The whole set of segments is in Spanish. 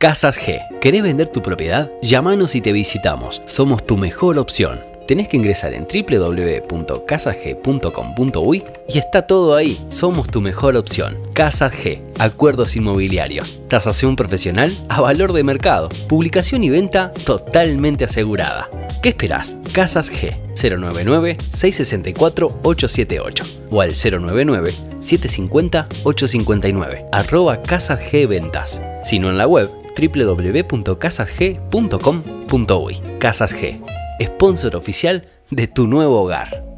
Casas G. ¿Querés vender tu propiedad? Llámanos y te visitamos. Somos tu mejor opción. Tenés que ingresar en www.casasg.com.uy y está todo ahí. Somos tu mejor opción. Casas G. Acuerdos inmobiliarios. Tasación profesional a valor de mercado. Publicación y venta totalmente asegurada. ¿Qué esperás? Casas G 099-664-878 o al 099-750-859 arroba Casas G Ventas. Sino en la web www.casasg.com.uy. Casas G, sponsor oficial de tu nuevo hogar.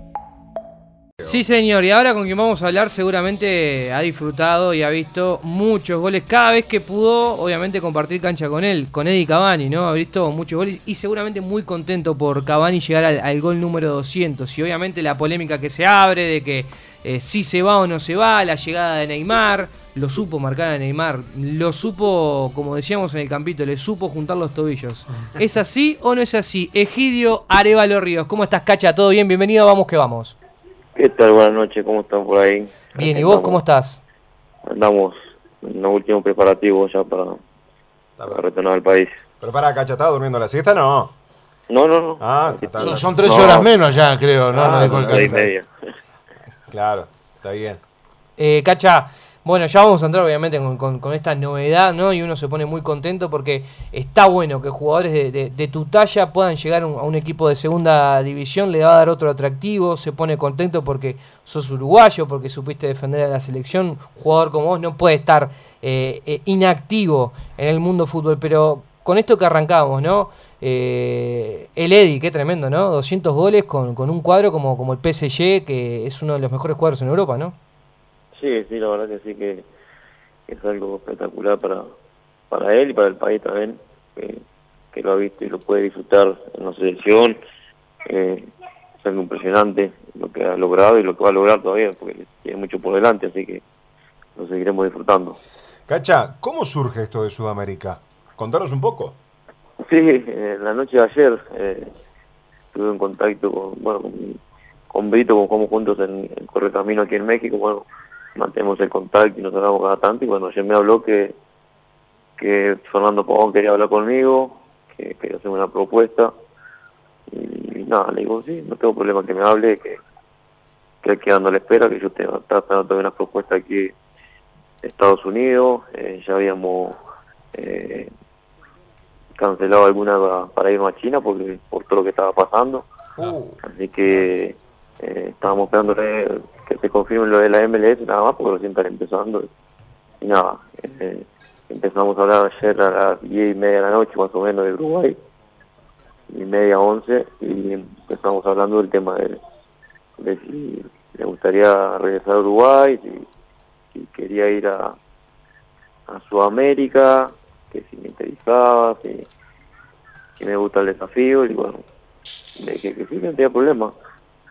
Sí, señor, y ahora con quien vamos a hablar seguramente ha disfrutado y ha visto muchos goles cada vez que pudo, obviamente, compartir cancha con él, con Eddie Cavani, ¿no? Ha visto muchos goles y seguramente muy contento por Cavani llegar al, gol número 200. Y obviamente la polémica que se abre de que eh, si se va o no se va, la llegada de Neymar, lo supo marcar a Neymar, lo supo, como decíamos en el campito, le supo juntar los tobillos. ¿Es así o no es así? Egidio Arevalo Ríos, ¿cómo estás, Cacha? ¿Todo bien? Bienvenido, vamos que vamos. ¿Qué tal? Buenas noches, ¿cómo están por ahí? Bien, ¿y vos cómo estás? Andamos en los últimos preparativos ya para, retornar al país. Pero para, Cacha, ¿estás durmiendo la siesta? No. No, no, no. Ah, son, tres horas menos ya, creo, ¿no? Ah, no, y media. Claro, está bien. Eh, Cacha, bueno, ya vamos a entrar obviamente con, esta novedad, ¿no? Y uno se pone muy contento porque está bueno que jugadores de, tu talla puedan llegar a un equipo de segunda división, le va a dar otro atractivo, se pone contento porque sos uruguayo, porque supiste defender a la selección. Jugador como vos no puede estar eh, eh, inactivo en el mundo fútbol, pero con esto que arrancamos, ¿no? Eh, el Eddy, qué tremendo, ¿no? 200 goles con, con un cuadro como, como el PSG, que es uno de los mejores cuadros en Europa, ¿no? Sí, sí, la verdad que sí que es algo espectacular para, para él y para el país también, que, lo ha visto y lo puede disfrutar en la selección. Eh, es algo impresionante lo que ha logrado y lo que va a lograr todavía, porque tiene mucho por delante, así que lo seguiremos disfrutando. Cacha, ¿cómo surge esto de Sudamérica? Contanos un poco. Sí, eh, la noche de ayer eh, estuve en contacto con, bueno, con, con Brito, con como juntos en, en Correcamino aquí en México, bueno, mantenemos el contacto y nos hablamos cada tanto y bueno, ayer me habló que, que Fernando Pavón quería hablar conmigo, que quería hacer una propuesta y, nada, le digo, sí, no tengo problema que me hable, que, que hay que la espera, que yo estaba esperando todavía una propuesta aquí de Estados Unidos, eh, ya habíamos eh, cancelado alguna para irnos a China porque por todo lo que estaba pasando, uh. así que eh, estábamos esperando que se confirme lo de la MLS nada más porque recién están empezando. Y nada eh, empezamos a hablar ayer a las diez y media de la noche más o menos de Uruguay y media once y empezamos hablando del tema de, si le gustaría regresar a Uruguay si, quería ir a, a Sudamérica que si me interesaba si, me gusta el desafío y bueno de que, que sí no tenía problema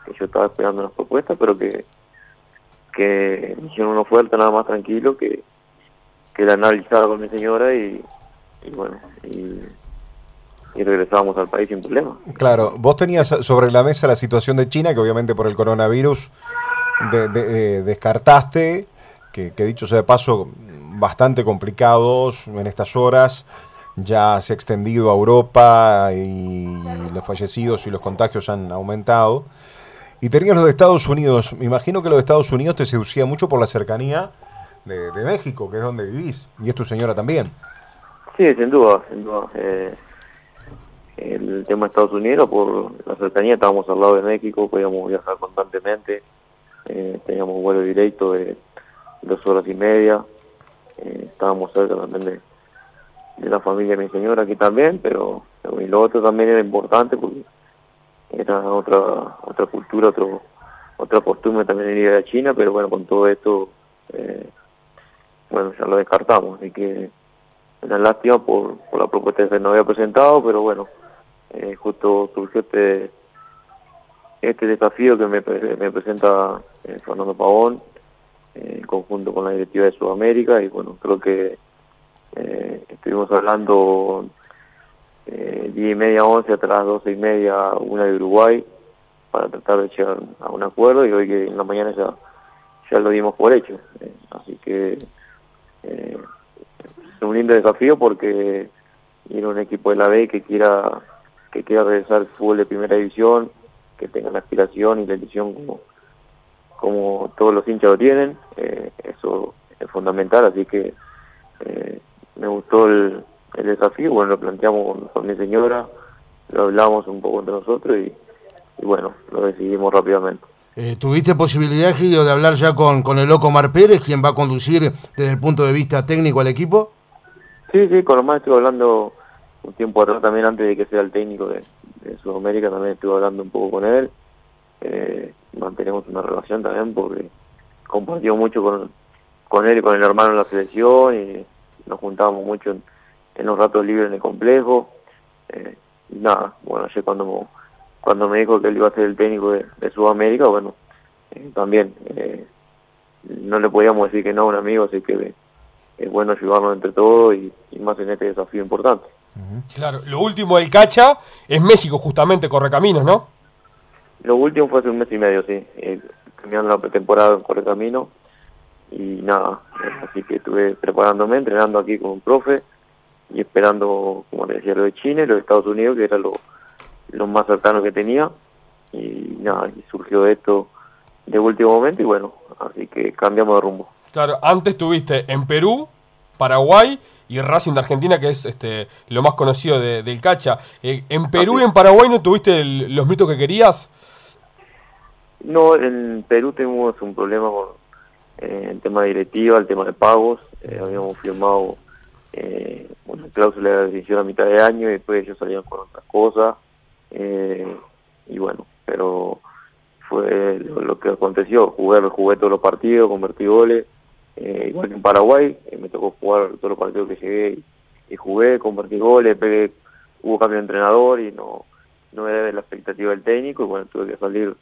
que yo estaba esperando unas propuestas, pero que, me hicieron una oferta nada más tranquilo, que, la analizara con mi señora y, bueno, y, regresábamos al país sin problema. Claro, vos tenías sobre la mesa la situación de China, que obviamente por el coronavirus de, descartaste, que, que dicho sea de paso, bastante complicados en estas horas ya se ha extendido a Europa y los fallecidos y los contagios han aumentado. Y tenías los de Estados Unidos. Me imagino que los de Estados Unidos te seducía mucho por la cercanía de, México, que es donde vivís. Y es tu señora también. Sí, sin duda, sin duda. Eh, el tema de Estados Unidos, por la cercanía, estábamos al lado de México, podíamos viajar constantemente. Eh, teníamos vuelo directo de dos horas y media. Eh, estábamos cerca también de, la familia de mi señora aquí también, pero, pero lo otro también era importante porque era otra otra cultura, otro otra costumbre también ir a China, pero bueno, con todo esto, eh, bueno, ya lo descartamos, así que una lástima por, por la propuesta que nos había presentado, pero bueno, eh, justo surgió este este desafío que me, me presenta eh, Fernando Pavón, en conjunto con la directiva de Sudamérica, y bueno, creo que estuvimos hablando eh, 10 y media, 11, hasta las 12 y media, una de Uruguay, para tratar de llegar a un acuerdo y hoy que en la mañana ya, ya lo dimos por hecho. Eh, así que eh, un lindo desafío porque ir a un equipo de la B que quiera que quiera regresar al fútbol de primera división, que tenga la aspiración y la ilusión como, como todos los hinchas lo tienen, eh, eso es fundamental, así que eh, me gustó el, el desafío, bueno, lo planteamos con, mi señora, lo hablamos un poco entre nosotros y, bueno, lo decidimos rápidamente. Eh, ¿Tuviste posibilidad, Gilio, de hablar ya con, con el loco Mar Pérez, quien va a conducir desde el punto de vista técnico al equipo? Sí, sí, con Omar estuve hablando un tiempo atrás también, antes de que sea el técnico de, Sudamérica, también estuve hablando un poco con él. Eh, mantenemos una relación también porque compartió mucho con, con él y con el hermano en la selección y nos juntábamos mucho en, en los ratos libres en el complejo. Eh, y nada, bueno, ayer cuando, cuando me dijo que él iba a ser el técnico de, Sudamérica, bueno, eh, también eh, no le podíamos decir que no a un amigo, así que es bueno ayudarnos entre todos y, más en este desafío importante. Claro, lo último del Cacha es México, justamente, Correcaminos, ¿no? Lo último fue hace un mes y medio, sí, terminando la pretemporada en Correcaminos y nada, así que estuve preparándome, entrenando aquí con un profe y esperando, como le decía, lo de China y lo de Estados Unidos, que era lo, lo más cercano que tenía. Y nada, y surgió esto de último momento y bueno, así que cambiamos de rumbo. Claro, antes estuviste en Perú, Paraguay y Racing de Argentina, que es este lo más conocido del Cacha. Eh, ¿En Perú y en Paraguay no tuviste los mitos que querías? No, en Perú tuvimos un problema con eh, el tema de directiva, el tema de pagos. Eh, habíamos firmado eh, una cláusula de decisión a mitad de año y después ellos salían con otras cosas. Eh, y bueno, pero fue lo, que aconteció. Jugué, jugué todos los partidos, convertí goles. Eh, igual que en Paraguay, eh, me tocó jugar todos los partidos que llegué y, jugué, convertí goles, pegué, hubo cambio de entrenador y no, no era de la expectativa del técnico y bueno, tuve que salir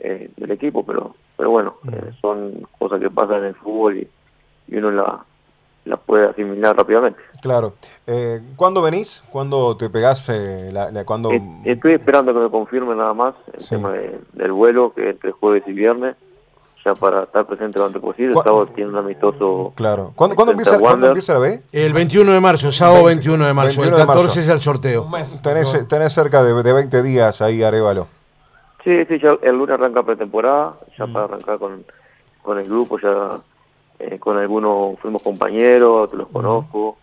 eh, del equipo, pero pero bueno, son cosas que pasan en el fútbol y, y uno la, la puede asimilar rápidamente. Claro. Eh, ¿Cuándo venís? ¿Cuándo te pegás? Eh, la, cuando... Estoy esperando que me confirme nada más el tema del vuelo, que entre jueves y viernes, ya para estar presente lo antes posible. El sábado tiene un amistoso. Claro. ¿Cuándo, ¿cuándo empieza, ¿cuándo empieza la B? El 21 de marzo, sábado 21 de marzo. el 14 es el sorteo. Tenés, tenés cerca de, de 20 días ahí, Arevalo. Sí, sí, ya el lunes arranca pretemporada, ya mm. para arrancar con, con el grupo, ya eh, con algunos fuimos compañeros, los conozco,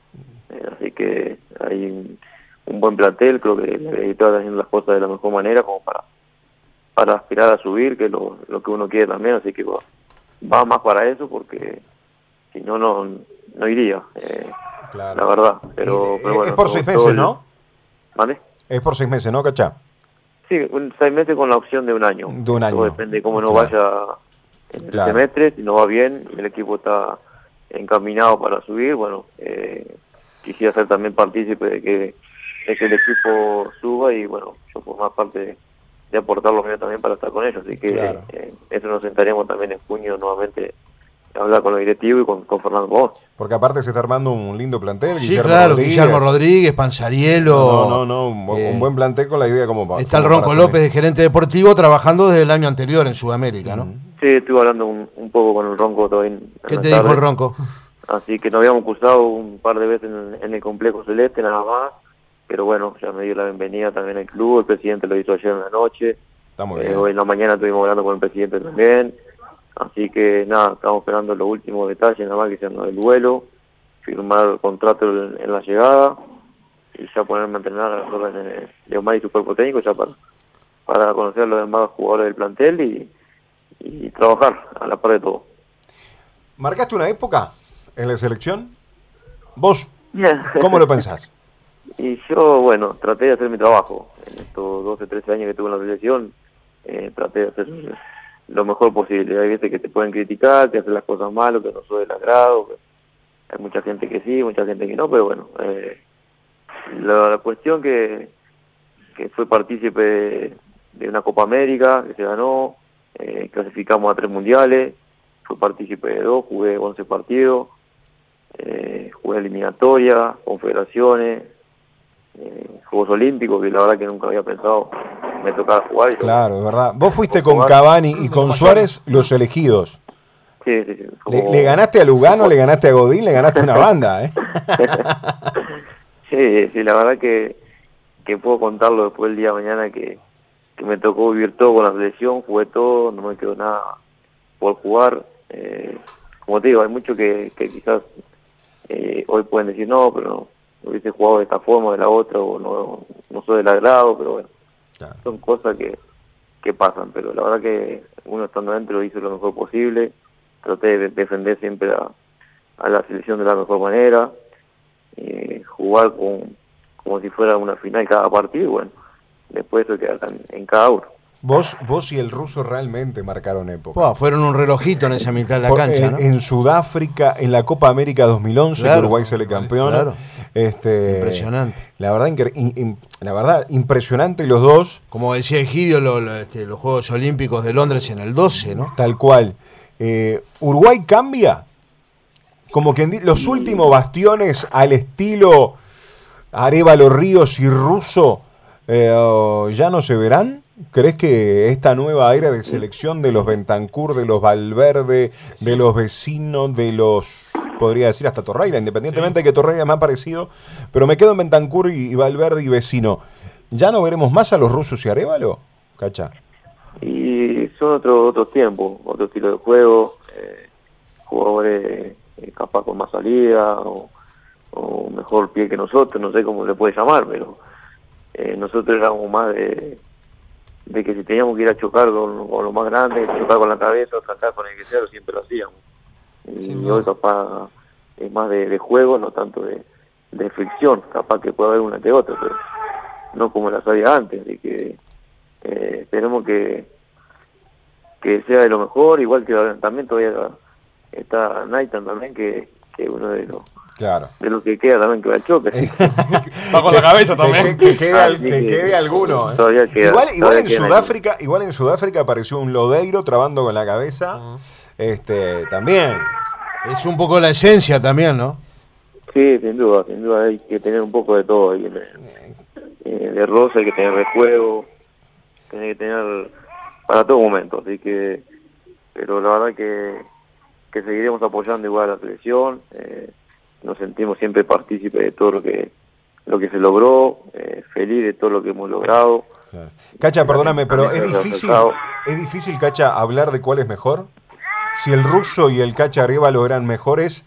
eh, así que hay un, buen plantel, creo que el está haciendo las cosas de la mejor manera como para para aspirar a subir, que es lo, lo que uno quiere también, así que va, más para eso porque si no, no, no iría, eh, la verdad. Pero, es por seis meses, ¿no? ¿Vale? Es por seis meses, ¿no, Cachá? Sí, seis meses con la opción de un año. De un año. depende de cómo no vaya en el semestre, si no va bien el equipo está encaminado para subir, bueno, eh, quisiera ser también partícipe de que, de que el equipo suba y bueno, yo formar parte de, aportar lo mío también para estar con ellos, así que eh, eso nos sentaremos también en junio nuevamente hablar con los directivos y con, Fernando Bosch. Porque aparte se está armando un lindo plantel. Sí, claro, Guillermo Rodríguez, Panzarielo. No, no, no, un, eh, buen plantel con la idea como Está el Ronco López, de gerente deportivo, trabajando desde el año anterior en Sudamérica, ¿no? Sí, estuve hablando un, poco con el Ronco todavía. ¿Qué te dijo el Ronco? Así que nos habíamos cruzado un par de veces en, el complejo celeste, nada más. Pero bueno, ya me dio la bienvenida también al club. El presidente lo hizo ayer en la noche. Estamos eh, bien. hoy en la mañana estuvimos hablando con el presidente también. Así que nada, estamos esperando los últimos detalles, nada más que sean del vuelo, firmar el contrato en, la llegada y ya ponerme a entrenar a las órdenes de Omar y su cuerpo técnico ya para, para conocer a los demás jugadores del plantel y, y trabajar a la par de todo. ¿Marcaste una época en la selección? ¿Vos cómo lo pensás? y yo, bueno, traté de hacer mi trabajo. En estos 12, 13 años que tuve en la selección, eh, traté de hacer lo mejor posible. Hay veces que te pueden criticar, que hacen las cosas mal, que no soy del agrado. Hay mucha gente que sí, mucha gente que no, pero bueno, eh, la, cuestión que, que fue partícipe de una Copa América que se ganó, eh, clasificamos a tres mundiales, fue partícipe de dos, jugué 11 partidos, eh, jugué eliminatoria, confederaciones, Juegos Olímpicos, que la verdad que nunca había pensado me tocaba jugar. claro, es verdad. Vos fuiste con Cavani y con Suárez los elegidos. Sí, sí, sí. Le, Como- le ganaste a Lugano, le ganaste a Godín, le ganaste a una banda, ¿eh? Sí, sí, la verdad que, que puedo contarlo después el día de mañana que, que me tocó vivir todo con la selección, jugué todo, no me quedó nada por jugar. Eh, como te digo, hay muchos que, que quizás eh, hoy pueden decir no, pero no hubiese jugado de esta forma o de la otra, o no, no soy del agrado, pero bueno, Son cosas que, que pasan, pero la verdad que uno estando dentro hizo lo mejor posible, traté de defender siempre a, la selección de la mejor manera, eh, jugar con, como si fuera una final cada partido, bueno, después eso queda en cada uno. Vos, vos y el ruso realmente marcaron época. Fueron un relojito en esa mitad de la Por- cancha, en, ¿no? en Sudáfrica, en la Copa América 2011, que Claro. Uruguay sale campeón. Claro. Este, Impresionante. La verdad, in- in- la verdad, impresionante los dos, Como decía Egidio, lo- lo- este, los Juegos Olímpicos de Londres en el 12, ¿no? tal cual. Eh, ¿Uruguay cambia? Como que en di- los últimos bastiones al estilo Arevalo Ríos y Russo eh, ya no se verán. ¿Crees que esta nueva era de selección de los Bentancur, de los Valverde, de los vecinos, de los, podría decir hasta Torreira, independientemente de que Torreira me ha parecido, pero me quedo en Bentancur y, y Valverde y vecino. ¿Ya no veremos más a los rusos y Arevalo? Cacha. Y son otros otros tiempos, otro estilo de juego, eh, jugadores eh, capaz con más salida o, o mejor pie que nosotros, no sé cómo le puede llamar, pero eh, nosotros éramos más de, de que si teníamos que ir a chocar con, con lo más grande, chocar con la cabeza tratar con el que sea, siempre lo hacíamos. Y hoy capaz es más de, de juego, no tanto de, de fricción, capaz que puede haber una que otra, pero no como las había antes, así que eh, esperemos que, que sea de lo mejor, igual que también todavía está Nathan también, que, que uno de los, Claro. de los que queda también que va al choque. Va con la cabeza también. que- que Así que que quede alguno. ¿eh? todavía queda- igual igual todavía en queda Sudáfrica, igual en Sudáfrica apareció un Lodeiro trabando con la cabeza. Ujú. Este, también. Es un poco la esencia también, ¿no? Sí, sin duda, sin duda hay que tener un poco de todo ahí. el- eh, de rosa hay que tener de juego, tiene que tener para todo momento, así que, pero la verdad que, que seguiremos apoyando igual a la selección, eh, nos sentimos siempre partícipes de todo lo que lo que se logró, eh, feliz de todo lo que hemos logrado. Cacha, perdóname, pero es difícil, es difícil, Cacha, hablar de cuál es mejor. Si el ruso y el Cacha Arevalo eran mejores,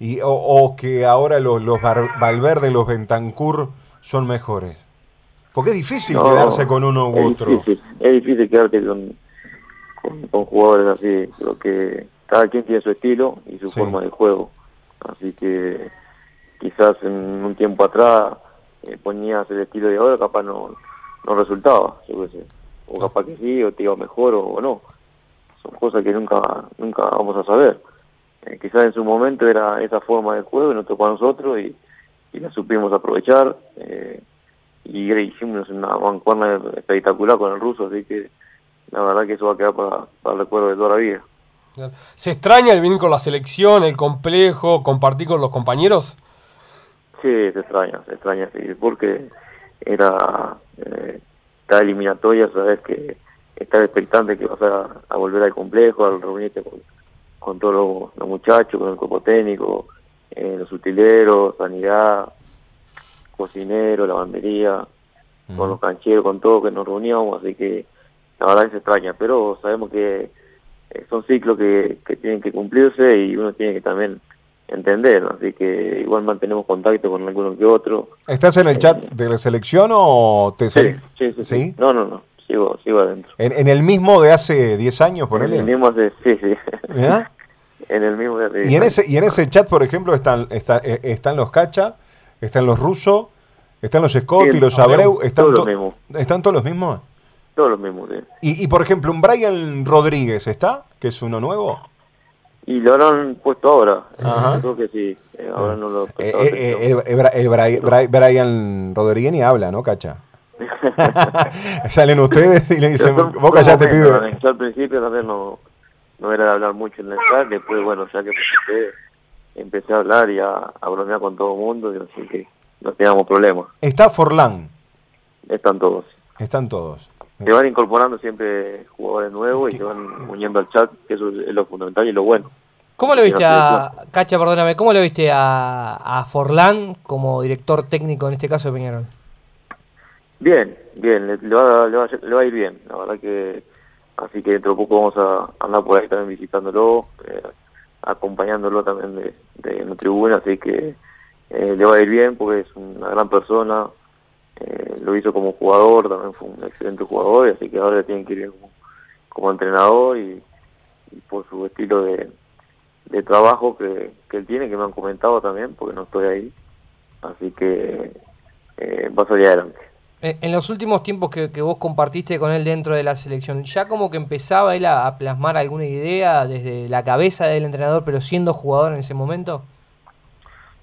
y, o, o que ahora los, los Valverde y los Bentancur son mejores. Porque es difícil No, quedarse con uno u es otro. Difícil, es difícil quedarte con, con, con jugadores así, lo que cada quien tiene su estilo y su Sí. forma de juego. Así que quizás en un tiempo atrás eh, ponías el estilo de ahora, capaz no, no resultaba, yo qué sé. O capaz que sí, o te iba mejor o, o no. Son cosas que nunca nunca vamos a saber. Eh, quizás en su momento era esa forma de juego y nos tocó a nosotros y, y la supimos aprovechar. eh, y hicimos una mancuerna espectacular con el ruso, así que la verdad que eso va a quedar para, para el recuerdo de toda la vida. ¿Se extraña el venir con la selección, el complejo, compartir con los compañeros? Sí, se extraña, se extraña, sí, porque era eh, cada eliminatoria, sabes que estar expectante que vas a, a volver al complejo, al reunirte con, con todos los, los muchachos, con el cuerpo técnico, eh, los utileros, sanidad, cocinero, lavandería, con los cancheros, con todo que nos reuníamos, así que la verdad que se extraña, pero sabemos que son ciclos que, que tienen que cumplirse y uno tiene que también entender, así que igual mantenemos contacto con alguno que otro. ¿Estás en el chat de la selección o te Sí, salís? sí, sí. No, no, no, sigo, sigo adentro. ¿En, en el mismo de hace 10 años, En ponele? el mismo hace, sí, sí. ¿Ya? en el mismo de hace Y en ese, y en ese chat, por ejemplo, están, está- eh, están los Cacha, están los rusos, están los Scott y los Abreu, están, todos los to- mismos. ¿están todos los mismos? Años, todos los mismos, sí. Y, y, por ejemplo, un Brian Rodríguez, ¿está? Que es uno nuevo. Y lo habrán puesto ahora, Ajá. creo que sí, eh, ahora no lo Eh, eh, el- el el Brian Rodríguez ni habla, ¿no, Cacha? Salen ustedes y le dicen, son- vos callate, son momentos, pibe. Yo al principio también no, no era de hablar mucho en el chat, después, bueno, ya que empecé, empecé a hablar y a, a bromear con todo el mundo, y así que no teníamos problemas. Está Forlán, Están todos. están todos. Se van incorporando siempre jugadores nuevos y se van uniendo al chat, que eso es lo fundamental y lo bueno. ¿Cómo lo viste a, Cacha, perdóname, cómo lo viste a, a Forlán como director técnico en este caso de Peñarol? Bien, bien, le, va, le, va, le, va, a ir bien, la verdad que así que dentro de poco vamos a andar por ahí también visitándolo, eh, acompañándolo también de, de, la tribuna, así que eh, le va a ir bien porque es una gran persona, eh, lo hizo como jugador, también fue un excelente jugador, así que ahora le tienen que ir como, entrenador y, por su estilo de, de trabajo que, que, él tiene, que me han comentado también, porque no estoy ahí, así que eh, va a salir adelante. En los últimos tiempos que, que, vos compartiste con él dentro de la selección, ¿ya como que empezaba él a, a, plasmar alguna idea desde la cabeza del entrenador, pero siendo jugador en ese momento?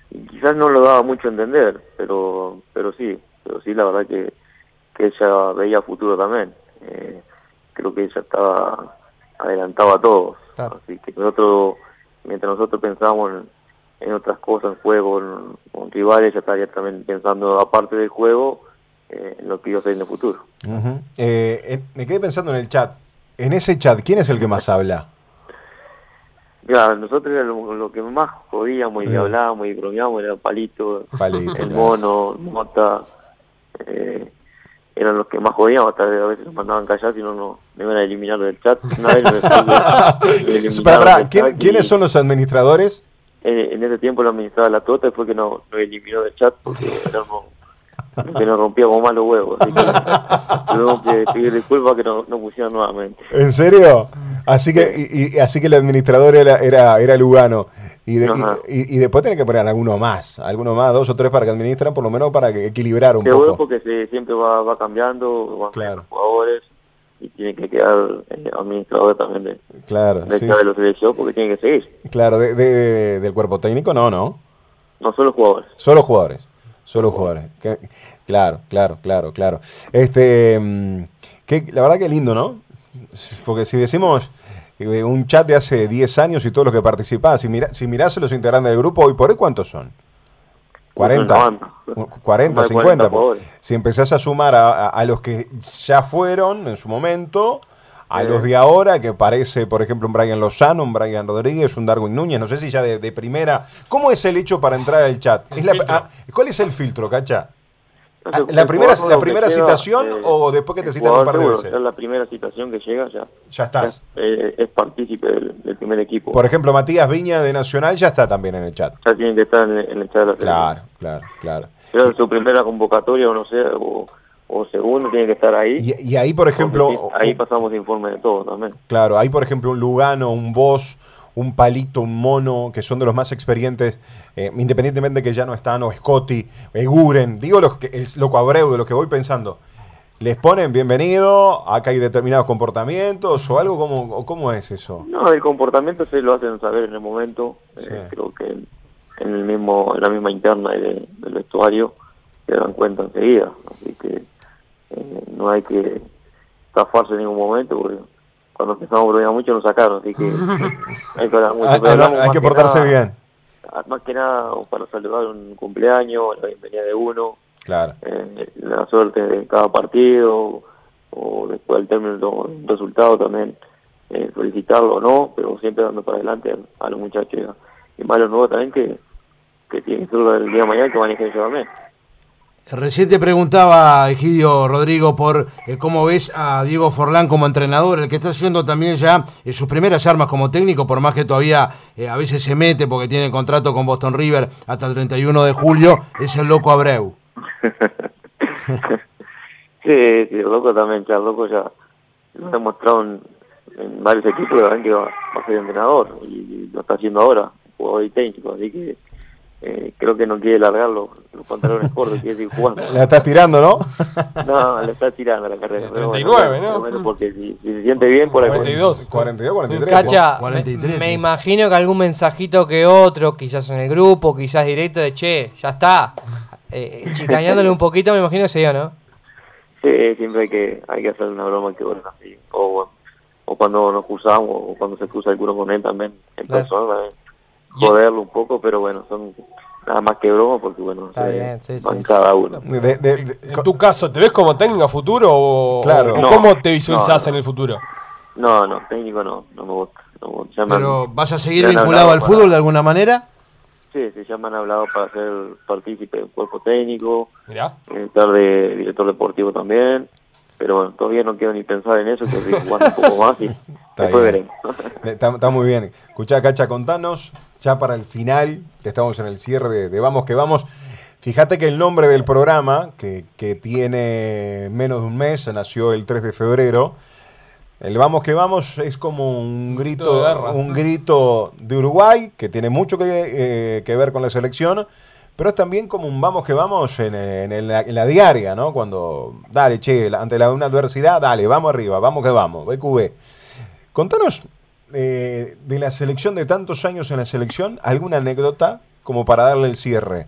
Quizás no lo daba mucho a entender, pero pero sí, pero sí la verdad que, que ella veía futuro también. Eh, creo que ella estaba adelantaba a todos. Claro. Así que nosotros, mientras nosotros pensábamos en, en otras cosas, en juego, en, con rivales, ella estaría también pensando aparte del juego eh, en lo que iba a hacer en el futuro. Uh -huh. eh, me quedé pensando en el chat. En ese chat, ¿quién es el que más habla? Ya, nosotros era lo, lo, que más jodíamos y hablábamos y bromeábamos era Palito, Palito, el claro. mono, Mota, eh, eran los que más jodíamos, hasta a veces nos mandaban callar si no nos me iban a eliminar del chat. Una vez me- me eliminaron Pará, pará, del ¿quién- chat y- ¿Quiénes son los administradores? en ese tiempo lo administraba la Tota y fue que nos, nos eliminó del chat porque éramos que nos rompíamos mal los huevos. Así que tuvimos que pedir disculpas que nos no pusieran nuevamente. ¿En serio? Así que, y, y- así que el administrador era, era, era Lugano. Y, de- Ajá. y, y- y después tiene que poner alguno más, alguno más, dos o tres para que administran, por lo menos para que equilibrar un Seguro poco. porque se, siempre va, va cambiando, van Claro. jugadores y tiene que quedar eh, administrador también de, Claro, de, sí, de los selección porque tiene que seguir, claro, de, de- del cuerpo técnico no, no, no solo jugadores. solo jugadores, solo jugadores. Que- claro, claro, claro, claro. Este, mm, que, la verdad que lindo, ¿no? Porque si decimos eh, un chat de hace 10 años y todos los que participaban, si, mira, si mirás a los integrantes del grupo, hoy por hoy, ¿cuántos son? 40, Una banda. 40, Más de 50. 40 jugadores. Si empezás a sumar a, a- a los que ya fueron en su momento, a los de ahora, que parece, por ejemplo, un Brian Lozano, un Brian Rodríguez, un Darwin Núñez, no sé si ya de, de primera. ¿Cómo es el hecho para entrar al chat? ¿Es la- ah, ¿Cuál es el filtro, Cacha? Ah, ¿La el primera, la primera citación o después que te citan un par de veces? Es la primera citación que llega, ya, Ya estás. eh, es partícipe del, del primer equipo. Por ejemplo, Matías Viña de Nacional ya está también en el chat. ya tiene que estar en, el- en el chat de la. Claro, claro, claro. Pero su primera convocatoria o no sé, o, o segundo tiene que estar ahí. Y, y ahí, por ejemplo, Porque ahí pasamos informe de todo también. Claro, hay por ejemplo un Lugano, un Boss, un Palito, un Mono, que son de los más experientes, eh, independientemente que ya no están, o Scotty, Eguren, digo los que, el Loco Abreu, de los que voy pensando. ¿Les ponen bienvenido? ¿Acá hay determinados comportamientos o algo? ¿Cómo, cómo es eso? No, el comportamiento se lo hacen saber en el momento. Sí. eh, creo que en, en el mismo, en la misma interna de- del vestuario se dan cuenta enseguida. Así que eh, no hay que zafarse en ningún momento porque cuando empezamos a bromear mucho nos sacaron. Así que hay que hablar mucho. Pero hay- hablamos hay más que portarse nada- bien. Más que nada para saludar un cumpleaños, la bienvenida de uno. Claro. eh, la suerte de cada partido o después del término de un resultado también eh, felicitarlo o no, pero siempre dando para adelante a, a los muchachos y a- más a los nuevos también que, que tienen que ser el día de mañana que manejen eso también. Recién te preguntaba, Egidio Rodrigo, por eh, cómo ves a Diego Forlán como entrenador, el que está haciendo también ya eh, sus primeras armas como técnico, por más que todavía eh, a veces se mete porque tiene contrato con Boston River hasta el 31 de julio, es el loco Abreu. Sí, sí, loco también, ya el loco ya lo ha demostrado en, varios equipos que va a ser entrenador y, y lo está haciendo ahora, jugador y técnico, así que eh, creo que no quiere largar los, los pantalones cortos, quiere seguir jugando. La estás tirando, ¿no? No, le está tirando la carrera. pero 39, bueno, ¿no? bueno, porque si, si se siente bien, por ahí. 42. 42, 43. Cacha, me, 43, me ¿no? imagino que algún mensajito que otro, quizás en el grupo, quizás directo de che, ya está. Eh, chicañándole un poquito, me imagino que se dio, ¿no? Sí, siempre hay que, hay que hacer una broma que bueno, así. O, o cuando nos cruzamos, o cuando se cruza el culo con él también, en Claro. persona, también. Joderlo un poco, pero bueno, son nada más que broma, porque bueno, Está eh, bien, sí, van sí. cada uno. De- de- de- En tu caso, ¿te ves como técnico a futuro o, Claro. o No, cómo te visualizás no, no. en el futuro? No, no, técnico no, no me gusta. no me gusta. Ya me han- Pero ¿vas a seguir vinculado al para- fútbol de alguna manera? Sí, sí, ya me han hablado para ser partícipe del cuerpo técnico, Mirá. eh, estar de director deportivo también. Pero bueno, todavía no quiero ni pensar en eso, que estoy jugando un poco más y después bien. veremos. Está, está muy bien. Escuchá, Cacha, contanos, ya para el final, que estamos en el cierre de, de Vamos que Vamos. Fíjate que el nombre del programa, que, que tiene menos de un mes, nació el 3 de febrero. El Vamos que Vamos es como un grito, de un grito de Uruguay, que tiene mucho que, eh, que ver con la selección, pero es también como un Vamos que Vamos en, en el- en la diaria, ¿no? Cuando, dale, che, ante la, una adversidad, dale, vamos arriba, vamos que vamos, BQB. Contanos eh, de la selección, de tantos años en la selección, alguna anécdota como para darle el cierre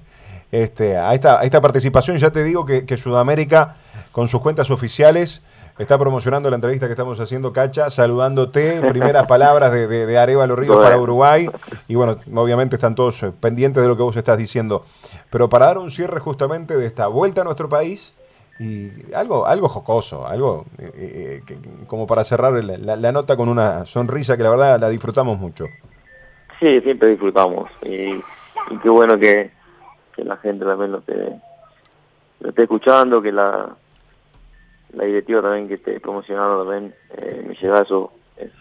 este, a, esta, a esta participación. Ya te digo que, que Sudamérica, con sus cuentas oficiales, está promocionando la entrevista que estamos haciendo, Cacha, saludándote, primeras palabras de, de, de Arevalo Ríos para. Uruguay. Y bueno, obviamente están todos eh, pendientes de lo que vos estás diciendo. Pero para dar un cierre justamente de esta vuelta a nuestro país, y algo, algo jocoso, algo eh, eh, que- como para cerrar la, la- la nota con una sonrisa que la verdad la disfrutamos mucho. Sí, siempre disfrutamos. Y, y qué bueno que, que la gente también lo esté, lo esté escuchando, que la, la directiva también que esté promocionando también eh, mi llegada, eso es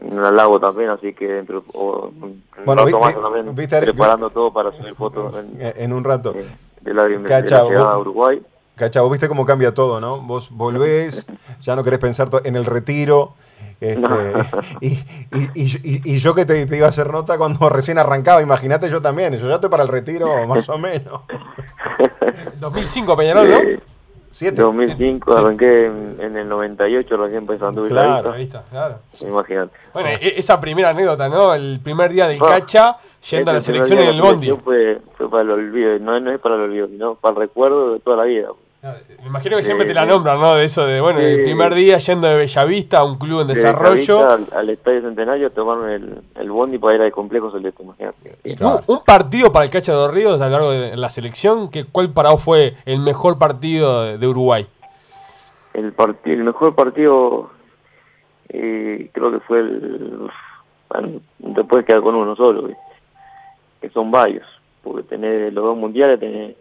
un halago también, así que dentro o, un Bueno, rato vi- más también viste, preparando todo para subir fotos Eh, En un rato. eh, de, la, vos- a Uruguay. Cacha, vos viste cómo cambia todo, ¿no? Vos volvés, ya no querés pensar en el retiro. este, y, y- y- y- y yo que te, te iba a hacer nota cuando recién arrancaba, imagínate yo también, yo ya estoy para el retiro más o menos. 2005 Peñarol, ¿no? Eh, Siete. 2005 arranqué en, en el 98, recién empezando Claro, la Ahí está, claro. vista. Imagínate. Bueno, e- esa primera anécdota, ¿no? El primer día del Ah, Cacha yendo a la primer selección en el Bondi. Fue, fue para el olvido, no, no es para el olvido, sino para el recuerdo de toda la vida. Me imagino que siempre te la nombran, ¿no? De eso de, bueno, el primer día yendo de Bellavista a un club en De desarrollo. Al, al Estadio Centenario tomaron el, el bondi para ir al complejo celeste, imagínate. Un, un partido para el Cacha de Ríos a lo largo de la selección, que, ¿cuál para vos fue el mejor partido de, de Uruguay? El, partido, el mejor partido eh, creo que fue el... Bueno, no te puedes quedar con uno solo, que son varios, porque tenés los dos mundiales, tenés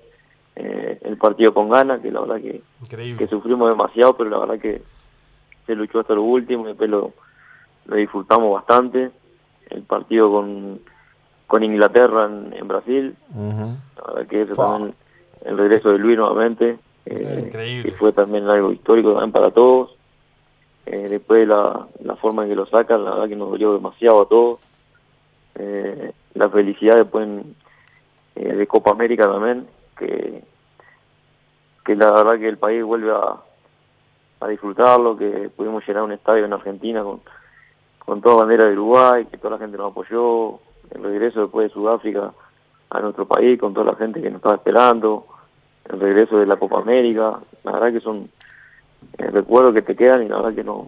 eh, el partido con ganas, que la verdad que que sufrimos demasiado, pero la verdad que se luchó hasta lo último, después lo, lo disfrutamos bastante. El partido con, con Inglaterra en, en Brasil, la verdad que eso Wow. también, el regreso de Luis nuevamente, eh, Increíble. y fue también algo histórico también para todos. Eh, después la, la forma en que lo sacan, la verdad que nos dolió demasiado a todos. Eh, la felicidad después en- eh, de Copa América también, que, que la verdad que el país vuelve a, disfrutarlo, que pudimos llenar un estadio en Argentina con, con toda bandera de Uruguay, que toda la gente nos apoyó, el regreso después de Sudáfrica a nuestro país con toda la gente que nos estaba esperando, el regreso de la Copa América, la verdad que son eh, recuerdos que te quedan y la verdad que no,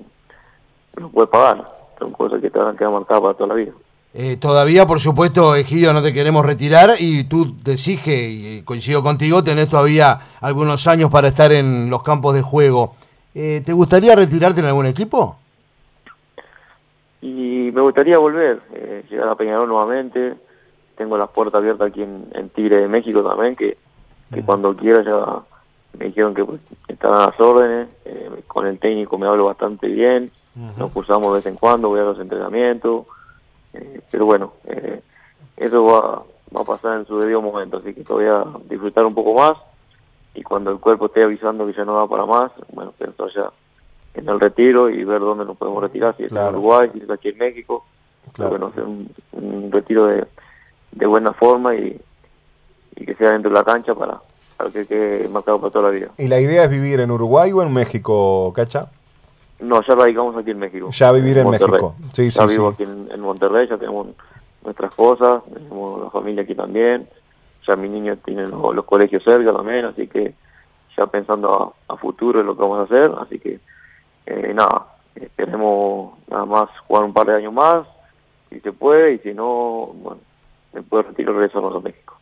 no puedes pagar, son cosas que te van a quedar marcadas para toda la vida. Eh, todavía, por supuesto, Egidio, no te queremos retirar y tú decís que, y coincido contigo, tenés todavía algunos años para estar en los campos de juego. Eh, ¿Te gustaría retirarte en algún equipo? Y me gustaría volver, eh, llegar a Peñarol nuevamente. Tengo las puertas abiertas aquí en, en Tigre de México también, que, que cuando quiera ya me dijeron que pues, están a las órdenes. eh, con el técnico me hablo bastante bien, nos cruzamos de vez en cuando, voy a los entrenamientos. Eh, pero bueno, eh, eso va, va a pasar en su debido momento, así que voy a disfrutar un poco más. Y cuando el cuerpo esté avisando que ya no va para más, bueno, pensar ya en el retiro y ver dónde nos podemos retirar, si es Claro. en Uruguay, si es aquí en México. Claro. Bueno, hacer un, un retiro de, de buena forma y, y que sea dentro de la cancha para, para que quede marcado para toda la vida. ¿Y la idea es vivir en Uruguay o en México, Cacha? No, ya radicamos aquí en México. Ya vivir en. México. Sí, ya sí, vivo sí. aquí en, en Monterrey, ya tenemos nuestras cosas, tenemos la familia aquí también. Ya mi niño tiene los, los colegios cerca también, así que ya pensando a, a futuro en lo que vamos a hacer. Así que eh, nada, esperemos nada más jugar un par de años más, si se puede, y si no, bueno, después retiro regresamos a México.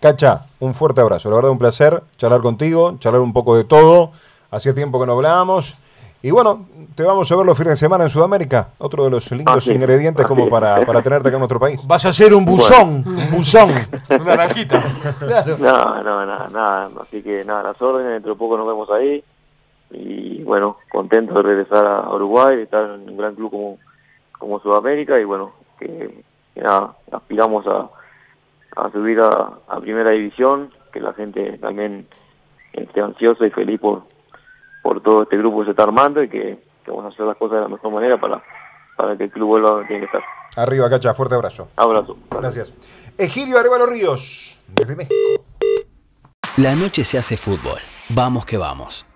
Cacha, un fuerte abrazo. La verdad, un placer charlar contigo, charlar un poco de todo. Hacía tiempo que no hablábamos. Y bueno, te vamos a ver los fines de semana en Sudamérica. Otro de los lindos ingredientes como para, para tenerte acá en nuestro país. Vas a ser un buzón, un buzón. Una naranjita. Claro. No, no, nada, nada. Así que nada, las órdenes, dentro de poco nos vemos ahí. Y bueno, contento de regresar a Uruguay, de estar en un gran club como, como Sudamérica. Y bueno, que, que nada, aspiramos a, a subir a, a primera división, que la gente también esté ansiosa y feliz por, por todo este grupo que se está armando y que, que vamos a hacer las cosas de la mejor manera para, para que el club vuelva a donde tiene que estar. Arriba, Cacha, fuerte abrazo. Abrazo. Gracias. Egidio Arevalo Ríos, desde México. La noche se hace fútbol. Vamos que vamos.